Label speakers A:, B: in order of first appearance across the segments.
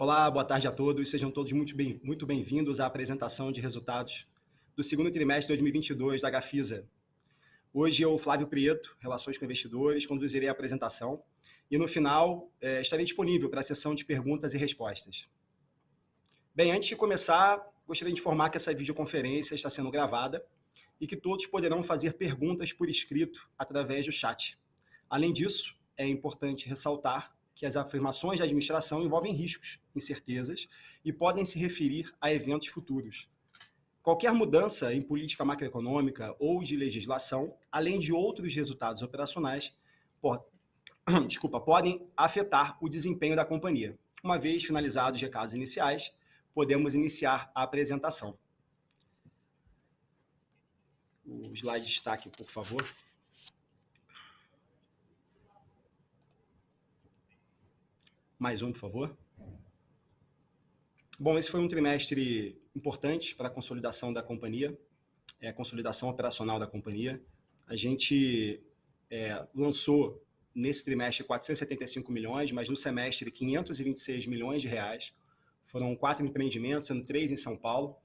A: Olá, boa tarde a todos. Sejam todos muito bem-vindos muito bem à apresentação de resultados do segundo trimestre de 2022 da Gafisa. Hoje eu, Flávio Prieto, Relações com Investidores, conduzirei a apresentação e no final é, estarei disponível para a sessão de perguntas e respostas. Bem, antes de começar, gostaria de informar que essa videoconferência está sendo gravada e que todos poderão fazer perguntas por escrito através do chat. Além disso, é importante ressaltar que as afirmações da administração envolvem riscos, incertezas e podem se referir a eventos futuros. Qualquer mudança em política macroeconômica ou de legislação, além de outros resultados operacionais, pode, desculpa, podem afetar o desempenho da companhia. Uma vez finalizados os recados iniciais, podemos iniciar a apresentação. O slide de destaque, por favor. Mais um, por favor. Bom, esse foi um trimestre importante para a consolidação da companhia, é, a consolidação operacional da companhia. A gente é, lançou nesse trimestre 475 milhões, mas no semestre 526 milhões de reais. Foram quatro empreendimentos, sendo três em São Paulo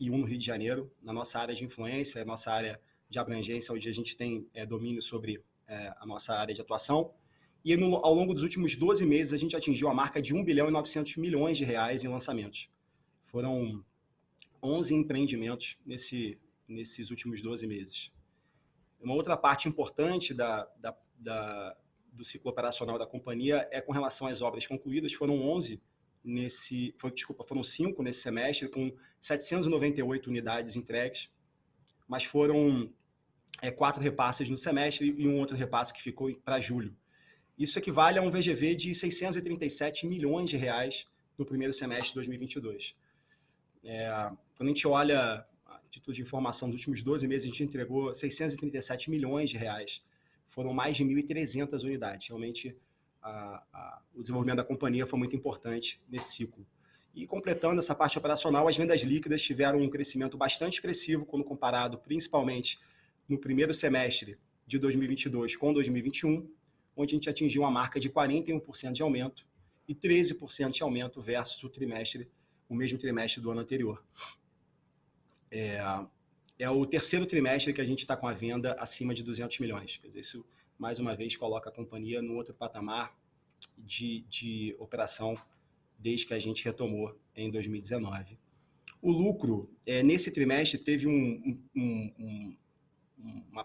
A: e um no Rio de Janeiro, na nossa área de influência, nossa área de abrangência, onde a gente tem é, domínio sobre é, a nossa área de atuação. E no, ao longo dos últimos 12 meses, a gente atingiu a marca de 1 bilhão e 900 milhões de reais em lançamentos. Foram 11 empreendimentos nesse, nesses últimos 12 meses. Uma outra parte importante da, da, da, do ciclo operacional da companhia é com relação às obras concluídas. Foram 11 nesse, foi, desculpa, foram cinco nesse semestre, com 798 unidades entregues, mas foram é, quatro repasses no semestre e um outro repasse que ficou para julho. Isso equivale a um VGV de 637 milhões de reais no primeiro semestre de 2022. É, quando a gente olha a título de informação dos últimos 12 meses, a gente entregou 637 milhões de reais. Foram mais de 1.300 unidades. Realmente, a, a, o desenvolvimento da companhia foi muito importante nesse ciclo. E completando essa parte operacional, as vendas líquidas tiveram um crescimento bastante expressivo quando comparado principalmente no primeiro semestre de 2022 com 2021, onde a gente atingiu uma marca de 41% de aumento e 13% de aumento versus o trimestre, o mesmo trimestre do ano anterior. É, é o terceiro trimestre que a gente está com a venda acima de 200 milhões. Quer dizer, isso mais uma vez coloca a companhia no outro patamar de, de operação desde que a gente retomou em 2019. O lucro, é, nesse trimestre, teve um, um, um,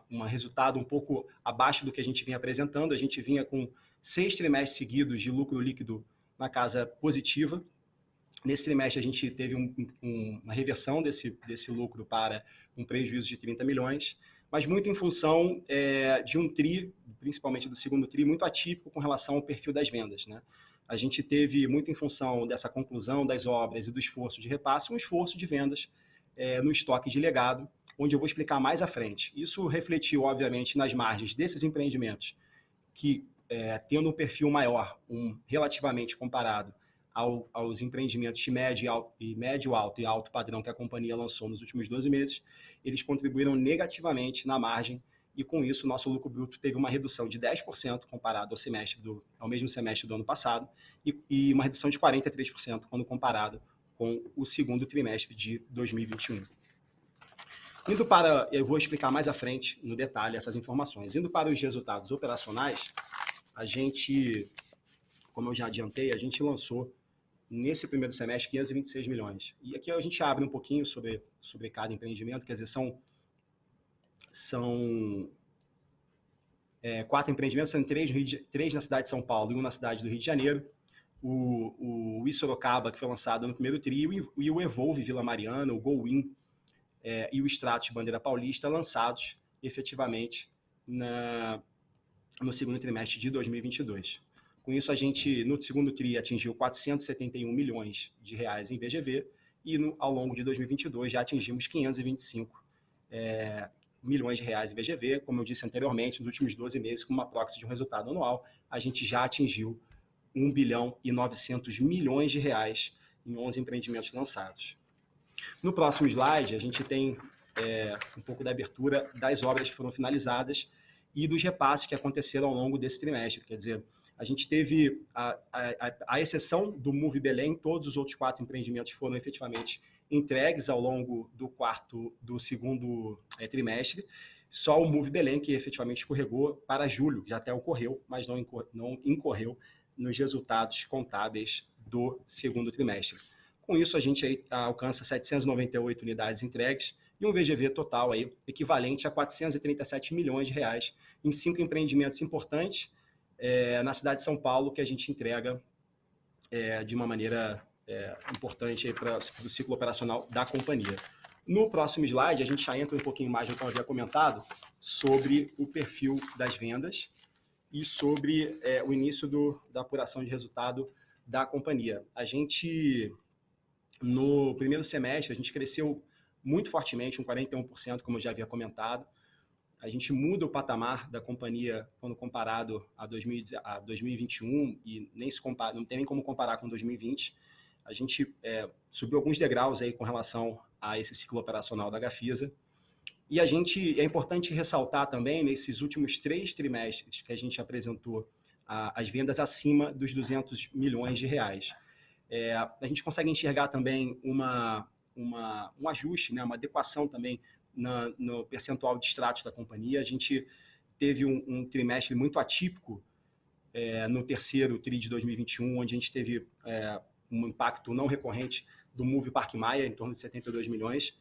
A: um resultado um pouco abaixo do que a gente vinha apresentando. A gente vinha com seis trimestres seguidos de lucro líquido na casa positiva. Nesse trimestre, a gente teve um, um, uma reversão desse, desse lucro para um prejuízo de 30 milhões mas muito em função é, de um TRI, principalmente do segundo TRI, muito atípico com relação ao perfil das vendas. Né? A gente teve, muito em função dessa conclusão das obras e do esforço de repasse, um esforço de vendas é, no estoque de legado, onde eu vou explicar mais à frente. Isso refletiu, obviamente, nas margens desses empreendimentos, que, é, tendo um perfil maior, um relativamente comparado ao, aos empreendimentos de médio, alto, e médio alto e alto padrão que a companhia lançou nos últimos 12 meses, eles contribuíram negativamente na margem e com isso nosso lucro bruto teve uma redução de 10% comparado ao semestre do ao mesmo semestre do ano passado e, e uma redução de 43% quando comparado com o segundo trimestre de 2021. Indo para, eu vou explicar mais à frente no detalhe essas informações. Indo para os resultados operacionais, a gente, como eu já adiantei, a gente lançou nesse primeiro semestre 526 milhões. E aqui a gente abre um pouquinho sobre, sobre cada empreendimento, quer dizer, são, são é, quatro empreendimentos, são três, três na cidade de São Paulo e um na cidade do Rio de Janeiro. O, o Sorocaba, que foi lançado no primeiro trio, e o Evolve Vila Mariana, o GoWin é, e o Stratos Bandeira Paulista, lançados efetivamente na, no segundo trimestre de 2022. Com isso, a gente, no segundo TRI, atingiu 471 milhões de reais em VGV e no, ao longo de 2022 já atingimos 525 é, milhões de reais em VGV. Como eu disse anteriormente, nos últimos 12 meses, com uma proxy de um resultado anual, a gente já atingiu 1 bilhão e 900 milhões de reais em 11 empreendimentos lançados. No próximo slide, a gente tem é, um pouco da abertura das obras que foram finalizadas e dos repasses que aconteceram ao longo desse trimestre. Quer dizer, A gente teve, a, a, a, exceção do Move Belém, todos os outros quatro empreendimentos foram efetivamente entregues ao longo do quarto, do segundo é, trimestre. Só o Move Belém que efetivamente escorregou para julho, já até ocorreu, mas não, não incorreu nos resultados contábeis do segundo trimestre. Com isso, a gente aí alcança 798 unidades entregues e um VGV total aí equivalente a 437 milhões de reais em cinco empreendimentos importantes é, na cidade de São Paulo que a gente entrega é, de uma maneira é, importante para o ciclo operacional da companhia. No próximo slide, a gente já entra um pouquinho mais no que eu havia comentado sobre o perfil das vendas e sobre é, o início do, da apuração de resultado da companhia. A gente, no primeiro semestre, a gente cresceu muito fortemente, um 41%, como eu já havia comentado. A gente muda o patamar da companhia quando comparado a, 2000, a 2021 e nem se compara, não tem nem como comparar com 2020. A gente é, subiu alguns degraus aí com relação a esse ciclo operacional da Gafisa. E a gente é importante ressaltar também nesses últimos três trimestres que a gente apresentou a, as vendas acima dos 200 milhões de reais. É, a gente consegue enxergar também uma, uma, um ajuste, né, uma adequação também na, no percentual de extratos da companhia. A gente teve um, um trimestre muito atípico é, no terceiro TRI de 2021, onde a gente teve é, um impacto não recorrente do Move Parque Maia, em torno de 72 milhões,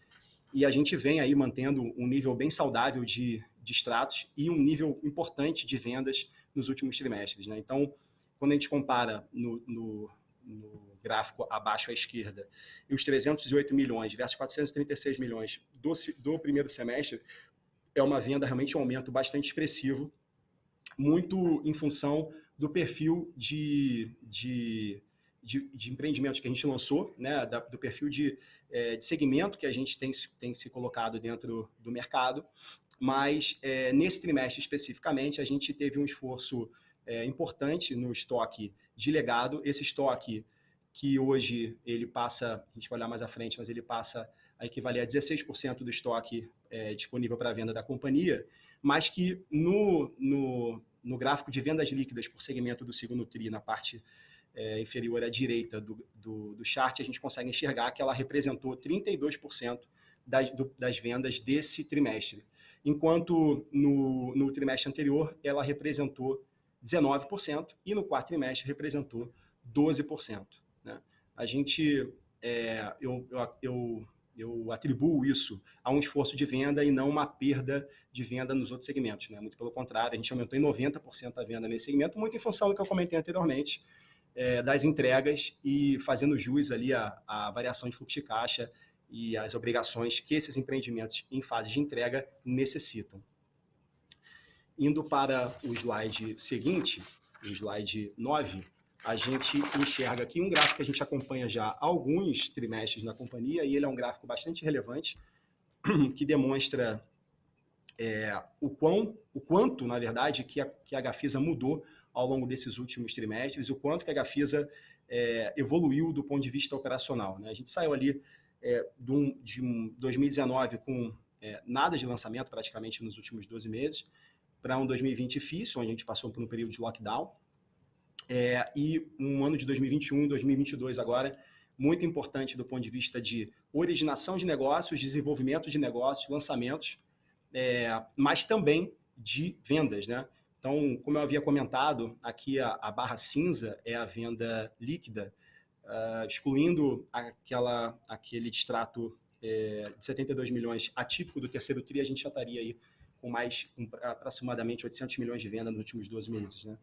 A: e a gente vem aí mantendo um nível bem saudável de, de extratos e um nível importante de vendas nos últimos trimestres. Né? Então, quando a gente compara no, no, no, gráfico abaixo à esquerda e os 308 milhões versus 436 milhões do, do primeiro semestre, é uma venda realmente um aumento bastante expressivo, muito em função do perfil de, de de, de empreendimentos que a gente lançou, né, da, do perfil de, é, de, segmento que a gente tem, tem se colocado dentro do mercado, mas é, nesse trimestre especificamente a gente teve um esforço é, importante no estoque de legado. Esse estoque que hoje ele passa, a gente vai olhar mais à frente, mas ele passa a equivaler a 16% do estoque é, disponível para venda da companhia, mas que no, no, no gráfico de vendas líquidas por segmento do segundo TRI, na parte é, inferior à direita do, do, do, chart, a gente consegue enxergar que ela representou 32% das, do, das vendas desse trimestre, enquanto no, no trimestre anterior ela representou 19% e no quarto trimestre representou 12%. A gente, é, eu, eu, eu, atribuo isso a um esforço de venda e não uma perda de venda nos outros segmentos. Né? Muito pelo contrário, a gente aumentou em 90% a venda nesse segmento, muito em função do que eu comentei anteriormente, é, das entregas e fazendo jus ali a, a variação de fluxo de caixa e as obrigações que esses empreendimentos em fase de entrega necessitam. Indo para o slide seguinte, o slide 9, a gente enxerga aqui um gráfico que a gente acompanha já há alguns trimestres na companhia, e ele é um gráfico bastante relevante, que demonstra é, o, quão, o quanto, na verdade, que a, que a Gafisa mudou ao longo desses últimos trimestres e o quanto que a Gafisa é, evoluiu do ponto de vista operacional. Né? A gente saiu ali é, de, um, de um 2019 com é, nada de lançamento praticamente nos últimos 12 meses para um 2020 difícil, onde a gente passou por um período de lockdown, é, e um ano de 2021 2022 agora muito importante do ponto de vista de originação de negócios, desenvolvimento de negócios, lançamentos, é, mas também de vendas, né? Então, como eu havia comentado, aqui a, a barra cinza é a venda líquida, uh, excluindo aquela, aquele distrato é, de 72 milhões atípico do terceiro TRI, a gente já estaria aí com mais aproximadamente 800 milhões de venda nos últimos 12 meses, né?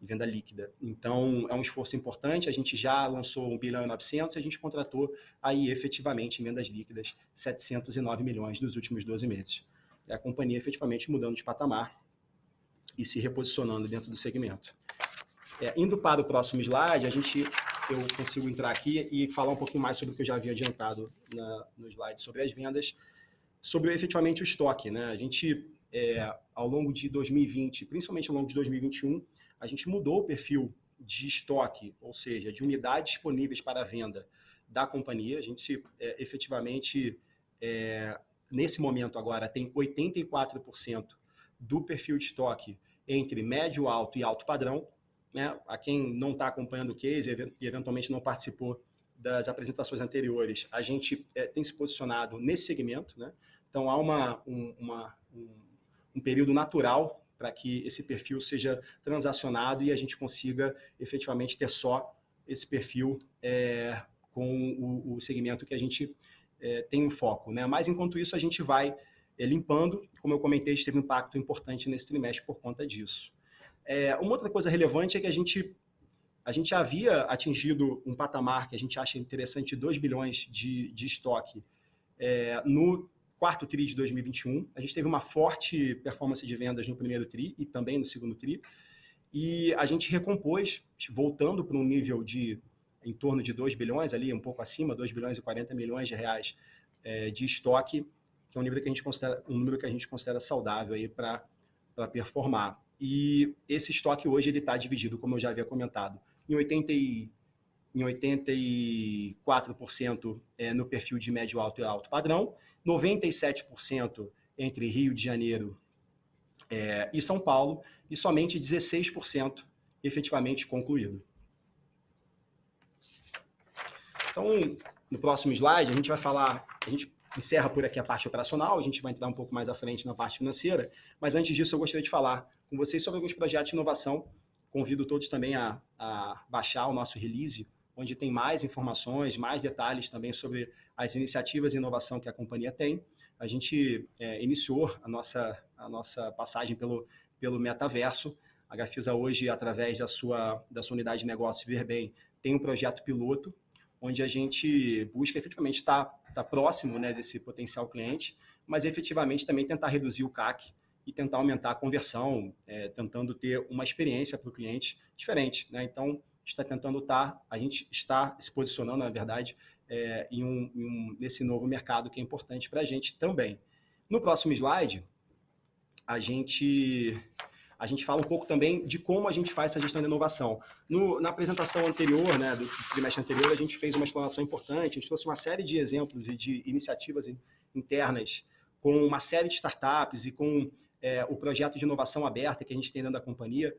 A: Venda líquida. Então, é um esforço importante. A gente já lançou 1 bilhão e 900 e a gente contratou aí efetivamente em vendas líquidas 709 milhões nos últimos 12 meses. É a companhia efetivamente mudando de patamar e se reposicionando dentro do segmento. É, indo para o próximo slide, a gente, eu consigo entrar aqui e falar um pouquinho mais sobre o que eu já havia adiantado na, no slide sobre as vendas, sobre efetivamente o estoque. Né? A gente, é, ao longo de 2020, principalmente ao longo de 2021, a gente mudou o perfil de estoque, ou seja, de unidades disponíveis para venda da companhia. A gente é, efetivamente, é, nesse momento agora, tem 84% do perfil de estoque entre médio, alto e alto padrão, né, a quem não está acompanhando o case e eventualmente não participou das apresentações anteriores, a gente é, tem se posicionado nesse segmento. Né? Então, há uma, um, uma, um, um período natural para que esse perfil seja transacionado e a gente consiga efetivamente ter só esse perfil é, com o, o, segmento que a gente é, tem um foco. Né? Mas, enquanto isso, a gente vai é, limpando. Como eu comentei, teve um impacto importante nesse trimestre por conta disso. É, uma outra coisa relevante é que a gente, a gente havia atingido um patamar que a gente acha interessante de 2 bilhões de, de estoque é, no quarto TRI de 2021. A gente teve uma forte performance de vendas no primeiro TRI e também no segundo TRI. E a gente recompôs, voltando para um nível de em torno de 2 bilhões, ali um pouco acima, 2 bilhões e 40 milhões de reais é, de estoque, que é um número que a gente considera, um número que a gente considera saudável aí para performar. E esse estoque hoje ele está dividido, como eu já havia comentado, em 80 e, em 84% é, no perfil de médio alto e alto padrão, 97% entre Rio de Janeiro é, e São Paulo, e somente 16% efetivamente concluído. Então, no próximo slide, a gente vai falar, a gente encerra por aqui a parte operacional, a gente vai entrar um pouco mais à frente na parte financeira, mas antes disso eu gostaria de falar com vocês sobre alguns projetos de inovação. Convido todos também a, a baixar o nosso release, onde tem mais informações, mais detalhes também sobre as iniciativas de inovação que a companhia tem. A gente é, iniciou a nossa, a nossa passagem pelo, pelo metaverso. A Gafisa hoje, através da sua, da sua unidade de negócio Verbem, tem um projeto piloto onde a gente busca efetivamente estar, estar próximo né, desse potencial cliente, mas efetivamente também tentar reduzir o CAC e tentar aumentar a conversão, é, tentando ter uma experiência para o cliente diferente. Né? Então, está tentando estar, tá, a gente está se posicionando, na verdade, é, em, um, em um, nesse novo mercado que é importante para a gente também. No próximo slide, a gente a gente fala um pouco também de como a gente faz essa gestão de inovação. No, na apresentação anterior, né, do trimestre anterior, a gente fez uma explanação importante, a gente trouxe uma série de exemplos e de iniciativas internas com uma série de startups e com é, o projeto de inovação aberta que a gente tem dentro da companhia.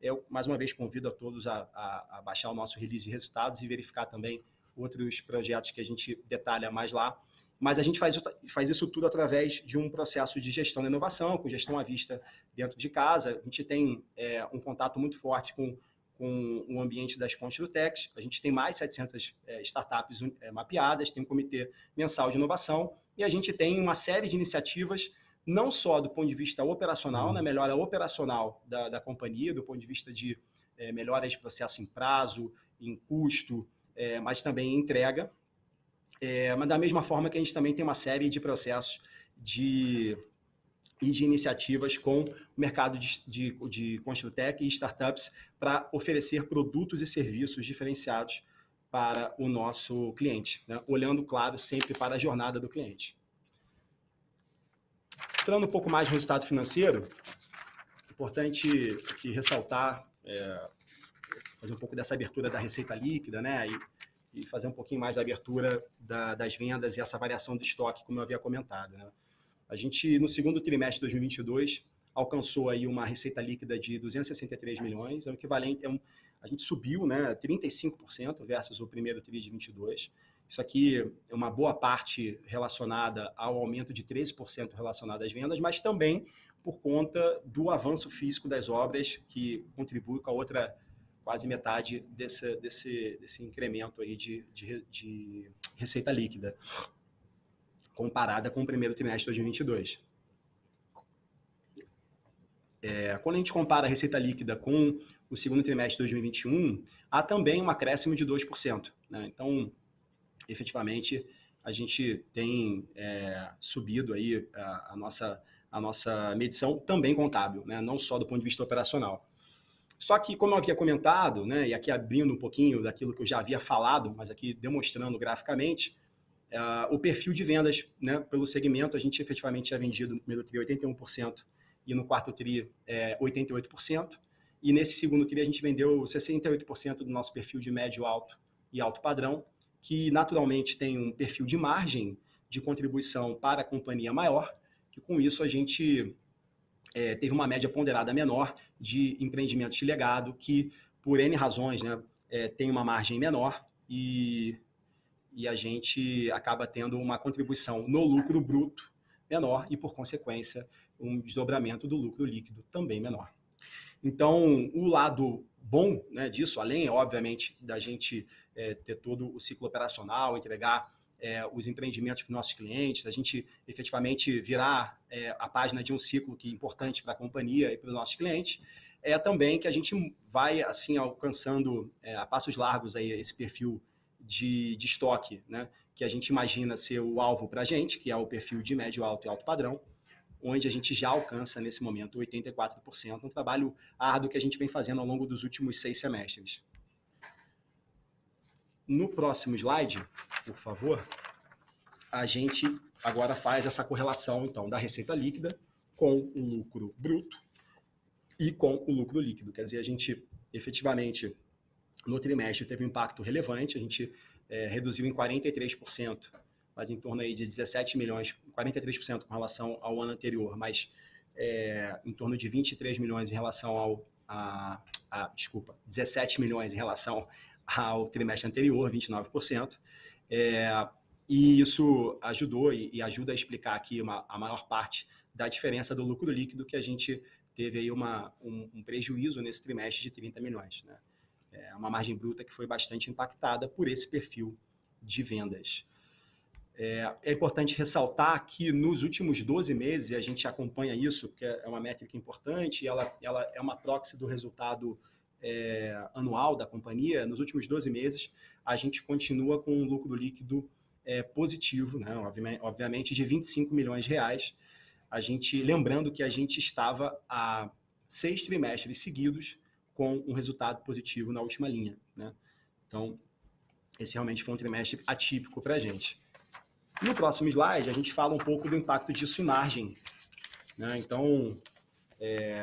A: Eu, mais uma vez, convido a todos a, a, a baixar o nosso release de resultados e verificar também outros projetos que a gente detalha mais lá. Mas a gente faz, faz isso tudo através de um processo de gestão da inovação, com gestão à vista dentro de casa. A gente tem é, um contato muito forte com, com o ambiente das pontes do Tex. A gente tem mais de 700 é, startups é, mapeadas, tem um comitê mensal de inovação e a gente tem uma série de iniciativas, não só do ponto de vista operacional, na uhum. né, melhora operacional da, da companhia, do ponto de vista de é, melhora de processo em prazo, em custo, é, mas também em entrega. É, mas da mesma forma que a gente também tem uma série de processos de, e de iniciativas com o mercado de, de, de Construtec e startups para oferecer produtos e serviços diferenciados para o nosso cliente, né? olhando, claro, sempre para a jornada do cliente. Entrando um pouco mais no resultado financeiro, importante que ressaltar, é, fazer um pouco dessa abertura da receita líquida, né? E, e fazer um pouquinho mais da abertura da, das vendas e essa variação do estoque, como eu havia comentado. Né? A gente, no segundo trimestre de 2022, alcançou aí uma receita líquida de 263 milhões, é o equivalente, é um, a gente subiu né, 35% versus o primeiro TRI de 22. Isso aqui é uma boa parte relacionada ao aumento de 13% relacionado às vendas, mas também por conta do avanço físico das obras, que contribui com a outra quase metade desse, desse, desse incremento aí de, de, de receita líquida, comparada com o primeiro trimestre de 2022. É, quando a gente compara a receita líquida com o segundo trimestre de 2021, há também um acréscimo de 2%. Né? Então, efetivamente, a gente tem é, subido aí a, a, nossa, a nossa medição também contábil, né? não só do ponto de vista operacional. Só que, como eu havia comentado, né, e aqui abrindo um pouquinho daquilo que eu já havia falado, mas aqui demonstrando graficamente, uh, o perfil de vendas né, pelo segmento, a gente efetivamente tinha vendido no primeiro TRI 81% e no quarto TRI é, 88%. E nesse segundo TRI a gente vendeu 68% do nosso perfil de médio alto e alto padrão, que naturalmente tem um perfil de margem de contribuição para a companhia maior, que com isso a gente é, teve uma média ponderada menor de empreendimentos de legado, que por N razões, né, é, tem uma margem menor e, e a gente acaba tendo uma contribuição no lucro bruto menor e, por consequência, um desdobramento do lucro líquido também menor. Então, o lado bom né, disso, além, obviamente, da gente é, ter todo o ciclo operacional, entregar é, os empreendimentos para os nossos clientes, a gente efetivamente virar é, a página de um ciclo que é importante para a companhia e para os nossos clientes, é também que a gente vai assim alcançando é, a passos largos aí esse perfil de, de estoque, né, que a gente imagina ser o alvo para a gente, que é o perfil de médio, alto e alto padrão, onde a gente já alcança nesse momento 84%, um trabalho árduo que a gente vem fazendo ao longo dos últimos seis semestres. No próximo slide, por favor, a gente agora faz essa correlação então da receita líquida com o lucro bruto e com o lucro líquido. Quer dizer, a gente efetivamente no trimestre teve um impacto relevante, a gente é, reduziu em 43%, mas em torno aí de 17 milhões, 43% com relação ao ano anterior, mas é, em torno de 23 milhões em relação ao, a, a, desculpa, 17 milhões em relação ao trimestre anterior, 29%. É, e isso ajudou e, e, ajuda a explicar aqui uma, a maior parte da diferença do lucro líquido que a gente teve aí uma, um, um prejuízo nesse trimestre de 30 milhões. Né? É uma margem bruta que foi bastante impactada por esse perfil de vendas. É, é, importante ressaltar que nos últimos 12 meses, e a gente acompanha isso, porque é uma métrica importante, ela, ela é uma proxy do resultado é, anual da companhia, nos últimos 12 meses, a gente continua com um lucro líquido é, positivo, né, obviamente, de 25 milhões de reais. A gente, lembrando que a gente estava há seis trimestres seguidos com um resultado positivo na última linha. Né? Então, esse realmente foi um trimestre atípico para a gente. No próximo slide, a gente fala um pouco do impacto disso em margem. Né? Então, é,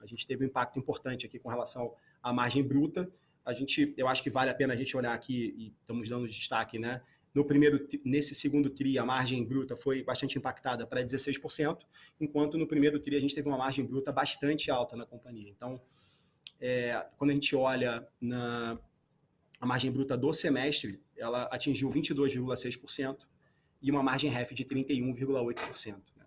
A: a gente teve um impacto importante aqui com relação à margem bruta. A gente, eu acho que vale a pena a gente olhar aqui, e estamos dando destaque, né? No primeiro, nesse segundo TRI, a margem bruta foi bastante impactada para 16%, enquanto no primeiro TRI a gente teve uma margem bruta bastante alta na companhia. Então, é, quando a gente olha na a margem bruta do semestre, ela atingiu 22,6% e uma margem REF de 31,8%. Né?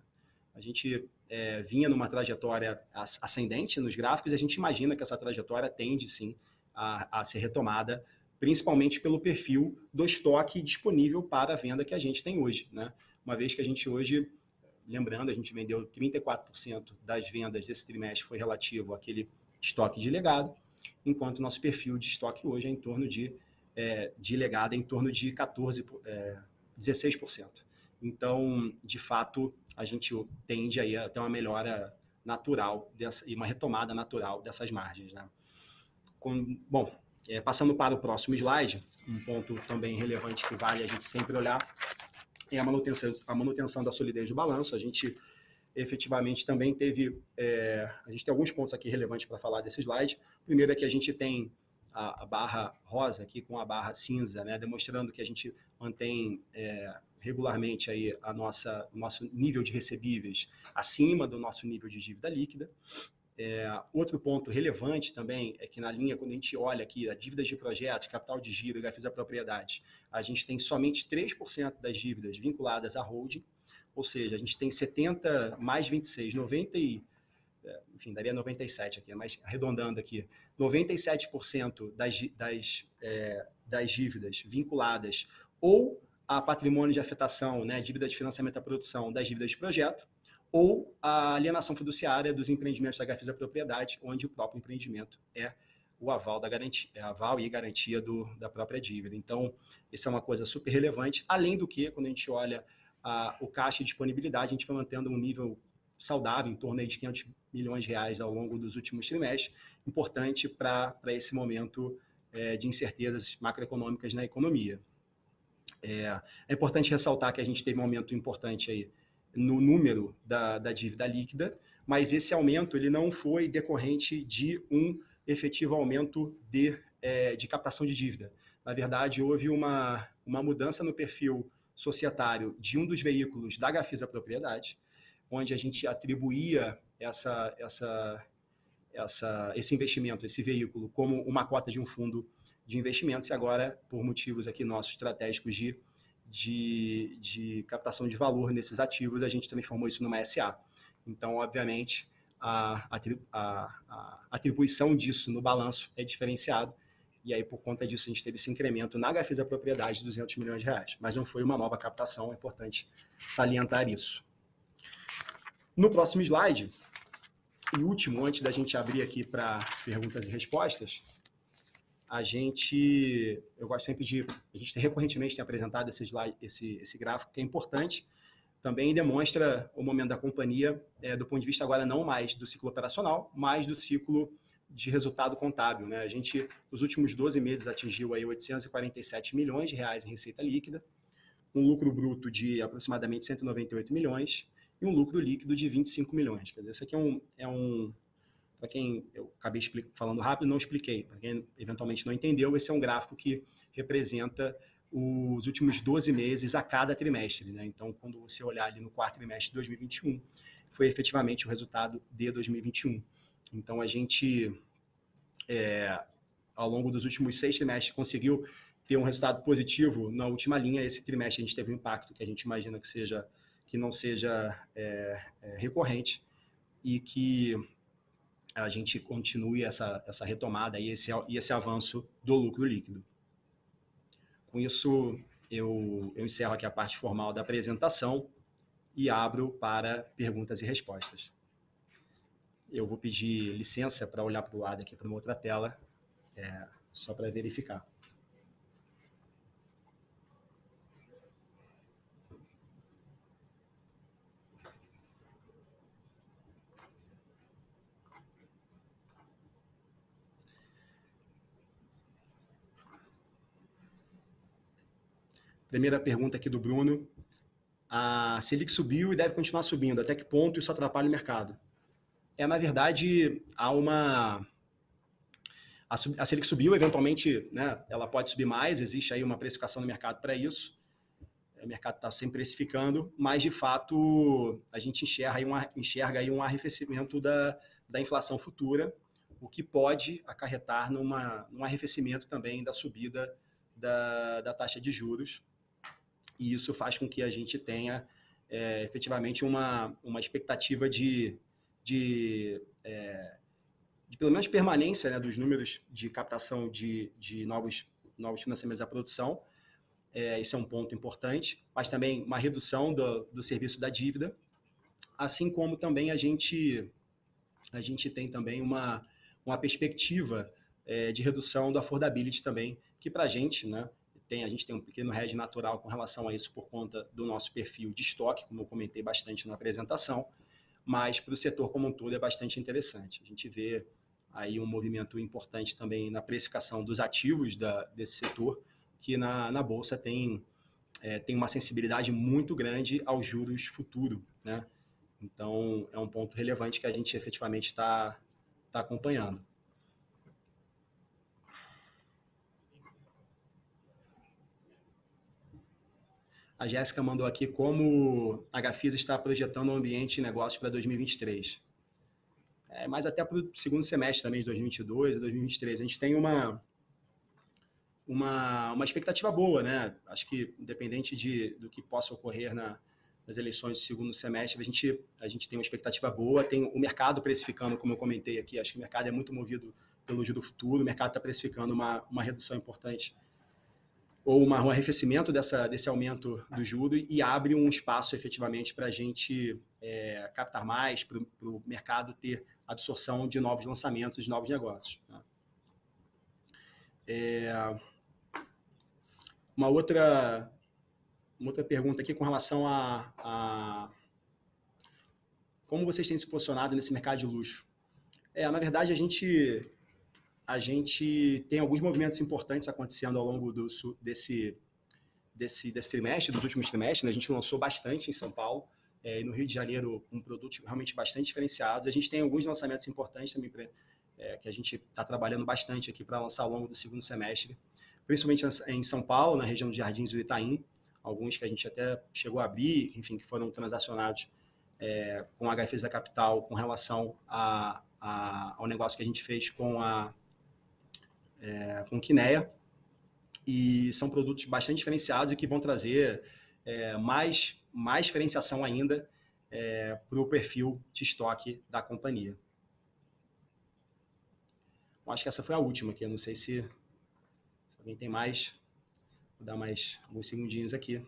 A: A gente é, vinha numa trajetória ascendente nos gráficos e a gente imagina que essa trajetória tende, sim, a, a ser retomada, principalmente pelo perfil do estoque disponível para a venda que a gente tem hoje. Né? Uma vez que a gente hoje, lembrando, a gente vendeu 34% das vendas desse trimestre foi relativo àquele estoque de legado, enquanto o nosso perfil de estoque hoje é em torno de, é, de legado, é em torno de 14, é, 16%. Então, de fato, a gente tende aí a ter uma melhora natural dessa, e uma retomada natural dessas margens. Né? Com, bom, é, passando para o próximo slide, um ponto também relevante que vale a gente sempre olhar é a manutenção, a manutenção da solidez do balanço. A gente efetivamente também teve, é, a gente tem alguns pontos aqui relevantes para falar desse slide. Primeiro é que a gente tem a, a, barra rosa aqui com a barra cinza, né, demonstrando que a gente mantém é, regularmente aí a nossa, nosso nível de recebíveis acima do nosso nível de dívida líquida. É, outro ponto relevante também é que na linha, quando a gente olha aqui a dívidas de projetos, capital de giro e GAFIS da propriedade, a gente tem somente 3% das dívidas vinculadas à holding, ou seja, a gente tem 70 mais 26, 90 e, enfim, daria 97 aqui, mas arredondando aqui, 97% das, das, é, das dívidas vinculadas ou a patrimônio de afetação, né, dívida de financiamento à produção das dívidas de projeto, ou a alienação fiduciária dos empreendimentos da HFIS da propriedade, onde o próprio empreendimento é o aval, da garantia, é aval e garantia do, da própria dívida. Então, isso é uma coisa super relevante, além do que, quando a gente olha a, o caixa e disponibilidade, a gente vai mantendo um nível saudável, em torno de 500 milhões de reais ao longo dos últimos trimestres, importante para esse momento é, de incertezas macroeconômicas na economia. É, é, importante ressaltar que a gente teve um aumento importante aí no número da, da dívida líquida, mas esse aumento ele não foi decorrente de um efetivo aumento de, é, de captação de dívida. Na verdade, houve uma, uma mudança no perfil societário de um dos veículos da Gafisa Propriedade, onde a gente atribuía essa, essa, essa, esse investimento, esse veículo, como uma cota de um fundo de investimentos e agora, por motivos aqui nossos estratégicos de, de, de captação de valor nesses ativos, a gente transformou isso numa SA. Então, obviamente, a, a, a atribuição disso no balanço é diferenciado e aí, por conta disso, a gente teve esse incremento na Gafisa Propriedade de 200 milhões de reais. Mas não foi uma nova captação, é importante salientar isso. No próximo slide, e último, antes da gente abrir aqui para perguntas e respostas, a gente, eu gosto sempre de, a gente recorrentemente tem apresentado esse, slide, esse, esse gráfico que é importante, também demonstra o momento da companhia é, do ponto de vista agora não mais do ciclo operacional, mas do ciclo de resultado contábil. Né? A gente, nos últimos 12 meses, atingiu aí 847 milhões de reais em receita líquida, um lucro bruto de aproximadamente 198 milhões e um lucro líquido de 25 milhões. Quer dizer, isso aqui é um, é um para quem eu acabei falando rápido, não expliquei, para quem eventualmente não entendeu, esse é um gráfico que representa os últimos 12 meses a cada trimestre. Né? Então, quando você olhar ali no quarto trimestre de 2021, foi efetivamente o resultado de 2021. Então, a gente, é, ao longo dos últimos seis trimestres, conseguiu ter um resultado positivo na última linha. Esse trimestre a gente teve um impacto que a gente imagina que seja que não seja é, é, recorrente e que a gente continue essa, essa retomada e esse, e esse avanço do lucro líquido. Com isso, eu, eu encerro aqui a parte formal da apresentação e abro para perguntas e respostas eu vou pedir licença para olhar para o lado aqui para uma outra tela, é, só para verificar. Primeira pergunta aqui do Bruno. A Selic subiu e deve continuar subindo. Até que ponto isso atrapalha o mercado? é, na verdade, há uma. A Selic subiu, eventualmente, né, ela pode subir mais, existe aí uma precificação no mercado para isso. O mercado está sempre precificando, mas de fato a gente enxerga aí um, enxerga aí um arrefecimento da, da inflação futura, o que pode acarretar numa, num arrefecimento também da subida da, da taxa de juros. E isso faz com que a gente tenha é, efetivamente uma, uma expectativa de, de, é, de pelo menos permanência né, dos números de captação de, de novos, novos financiamentos à produção. É, esse é um ponto importante, mas também uma redução do, do serviço da dívida, assim como também a gente, a gente tem também uma, uma perspectiva é, de redução do affordability também, que para a gente, né, tem, a gente tem um pequeno hedge natural com relação a isso por conta do nosso perfil de estoque, como eu comentei bastante na apresentação, mas para o setor como um todo é bastante interessante. A gente vê aí um movimento importante também na precificação dos ativos da, desse setor, que na, na Bolsa tem, é, tem uma sensibilidade muito grande aos juros futuro. Né? Então, é um ponto relevante que a gente efetivamente está tá acompanhando. A Jéssica mandou aqui como a Gafisa está projetando o ambiente de negócios para 2023. É, mas até para o segundo semestre também de 2022 e 2023. A gente tem uma, uma, uma expectativa boa, né? Acho que, independente de, do que possa ocorrer na, nas eleições do segundo semestre, a gente, a gente tem uma expectativa boa. Tem o mercado precificando, como eu comentei aqui, acho que o mercado é muito movido pelo juro futuro, o mercado está precificando uma, uma redução importante ou uma, um arrefecimento dessa, desse aumento do juro e abre um espaço efetivamente para a gente é, captar mais, para o mercado ter absorção de novos lançamentos, de novos negócios. Né? É, uma outra uma outra pergunta aqui com relação a, a, como vocês têm se posicionado nesse mercado de luxo. É, na verdade, a gente a gente tem alguns movimentos importantes acontecendo ao longo do, desse, desse, desse trimestre, dos últimos trimestres. Né? A gente lançou bastante em São Paulo é, e no Rio de Janeiro um produto realmente bastante diferenciado. A gente tem alguns lançamentos importantes também é, que a gente está trabalhando bastante aqui para lançar ao longo do segundo semestre, principalmente em São Paulo, na região de Jardins do Itaim, alguns que a gente até chegou a abrir, enfim, que foram transacionados é, com a HFZ Capital com relação a, a, ao negócio que a gente fez com a é, com Kinea. E são produtos bastante diferenciados e que vão trazer é, mais, mais diferenciação ainda é, para o perfil de estoque da companhia. Eu acho que essa foi a última aqui. Eu não sei se, se alguém tem mais. Vou dar mais alguns segundinhos aqui.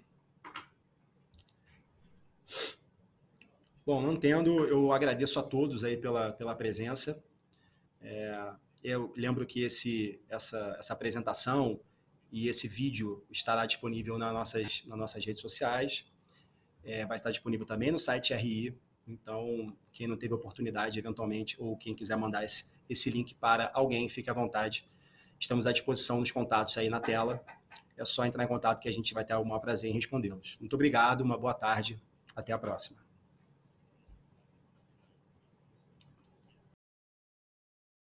A: Bom, não tendo, eu agradeço a todos aí pela, pela presença. É, eu lembro que esse, essa, essa apresentação e esse vídeo estará disponível nas nossas, nas nossas redes sociais. É, vai estar disponível também no site RI. Então, quem não teve oportunidade, eventualmente, ou quem quiser mandar esse, esse link para alguém, fique à vontade. Estamos à disposição nos contatos aí na tela. É só entrar em contato que a gente vai ter o maior prazer em respondê-los. Muito obrigado, uma boa tarde, até a próxima.